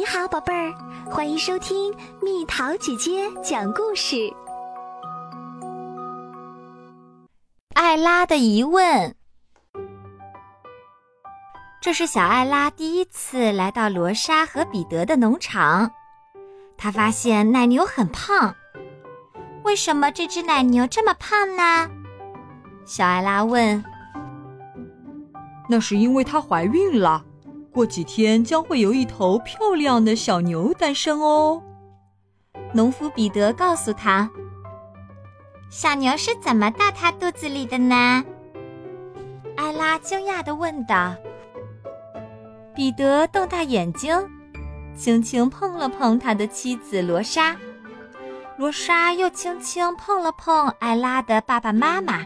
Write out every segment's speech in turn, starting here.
你好，宝贝儿，欢迎收听蜜桃姐姐讲故事。艾拉的疑问。这是小艾拉第一次来到罗莎和彼得的农场，她发现奶牛很胖。为什么这只奶牛这么胖呢？小艾拉问。那是因为她怀孕了。过几天将会有一头漂亮的小牛诞生哦。农夫彼得告诉他：“小牛是怎么到他肚子里的呢？”艾拉惊讶的问道。彼得瞪大眼睛，轻轻碰了碰他的妻子罗莎。罗莎又轻轻碰了碰艾拉的爸爸妈妈，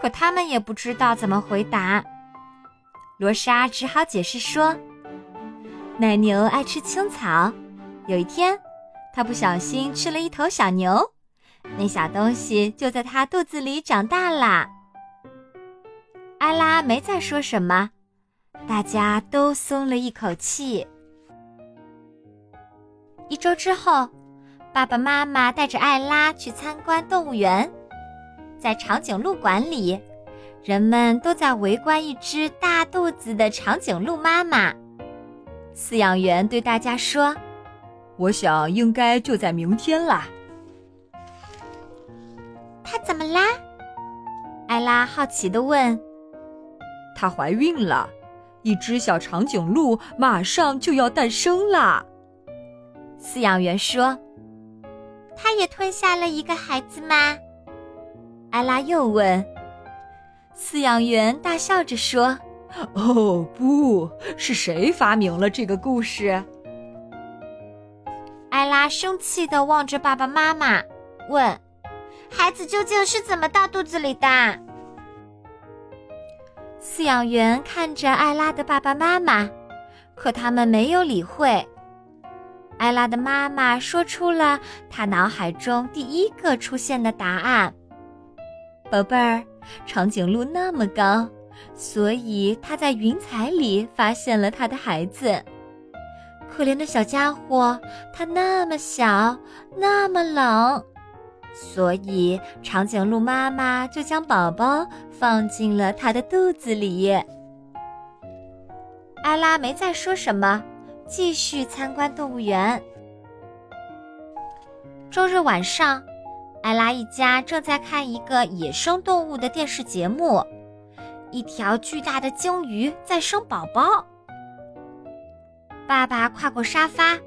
可他们也不知道怎么回答。罗莎只好解释说：“奶牛爱吃青草，有一天，它不小心吃了一头小牛，那小东西就在它肚子里长大啦。”艾拉没再说什么，大家都松了一口气。一周之后，爸爸妈妈带着艾拉去参观动物园，在长颈鹿馆里。人们都在围观一只大肚子的长颈鹿妈妈。饲养员对大家说：“我想应该就在明天啦。”她怎么啦？艾拉好奇地问。“她怀孕了，一只小长颈鹿马上就要诞生啦。”饲养员说。“她也吞下了一个孩子吗？”艾拉又问。饲养员大笑着说：“哦，不是谁发明了这个故事？”艾拉生气的望着爸爸妈妈，问：“孩子究竟是怎么到肚子里的？”饲养员看着艾拉的爸爸妈妈，可他们没有理会。艾拉的妈妈说出了她脑海中第一个出现的答案：“宝贝儿。”长颈鹿那么高，所以它在云彩里发现了它的孩子。可怜的小家伙，它那么小，那么冷，所以长颈鹿妈妈就将宝宝放进了它的肚子里。艾拉没再说什么，继续参观动物园。周日晚上。艾拉一家正在看一个野生动物的电视节目，一条巨大的鲸鱼在生宝宝。爸爸跨过沙发，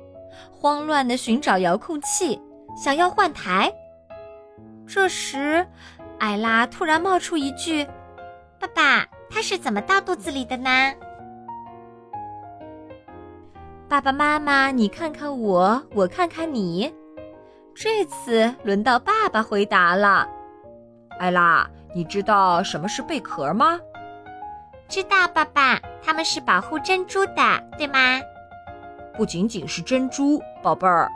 慌乱地寻找遥控器，想要换台。这时，艾拉突然冒出一句：“爸爸，它是怎么到肚子里的呢？”爸爸妈妈，你看看我，我看看你。这次轮到爸爸回答了。艾拉，你知道什么是贝壳吗？知道，爸爸，它们是保护珍珠的，对吗？不仅仅是珍珠，宝贝儿，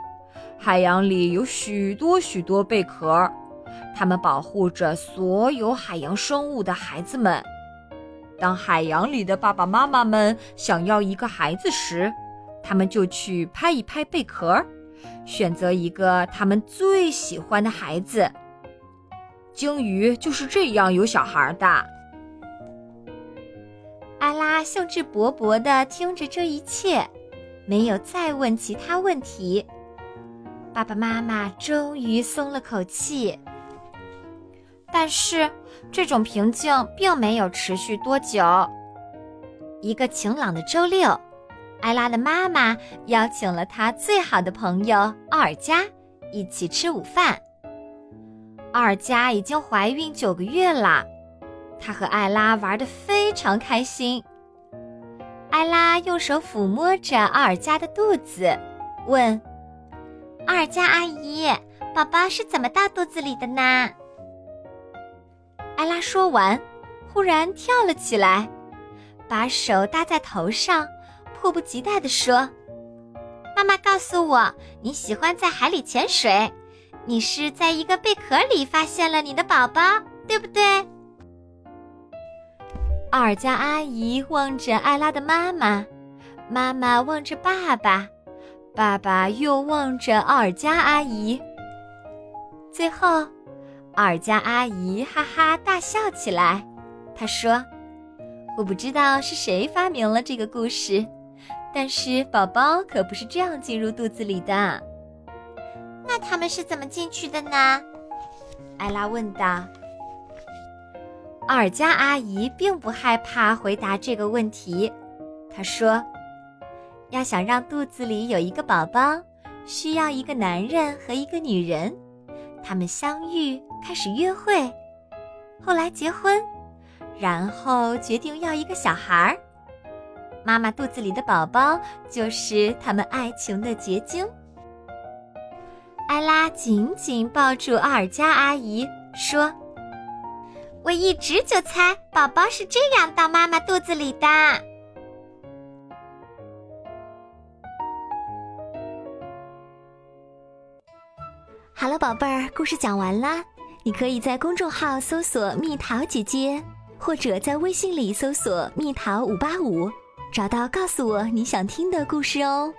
海洋里有许多许多贝壳，它们保护着所有海洋生物的孩子们。当海洋里的爸爸妈妈们想要一个孩子时，他们就去拍一拍贝壳。选择一个他们最喜欢的孩子。鲸鱼就是这样有小孩的。阿拉兴致勃勃地听着这一切，没有再问其他问题。爸爸妈妈终于松了口气。但是，这种平静并没有持续多久。一个晴朗的周六。艾拉的妈妈邀请了她最好的朋友奥尔加一起吃午饭。奥尔加已经怀孕九个月了，她和艾拉玩得非常开心。艾拉用手抚摸着奥尔加的肚子，问：“奥尔加阿姨，宝宝是怎么到肚子里的呢？”艾拉说完，忽然跳了起来，把手搭在头上。迫不及待地说：“妈妈告诉我，你喜欢在海里潜水。你是在一个贝壳里发现了你的宝宝，对不对？”奥尔加阿姨望着艾拉的妈妈，妈妈望着爸爸，爸爸又望着奥尔加阿姨。最后，奥尔加阿姨哈哈大笑起来。她说：“我不知道是谁发明了这个故事，但是宝宝可不是这样进入肚子里的。那他们是怎么进去的呢？”艾拉问道。奥尔加阿姨并不害怕回答这个问题。她说：“要想让肚子里有一个宝宝，需要一个男人和一个女人。他们相遇，开始约会，后来结婚，然后决定要一个小孩儿。妈妈肚子里的宝宝就是他们爱情的结晶。”艾拉紧紧抱住奥尔加阿姨，说。我一直就猜宝宝是这样到妈妈肚子里的。好了，宝贝儿，故事讲完啦。你可以在公众号搜索“蜜桃姐姐”，或者在微信里搜索“蜜桃五八五”，找到告诉我你想听的故事哦。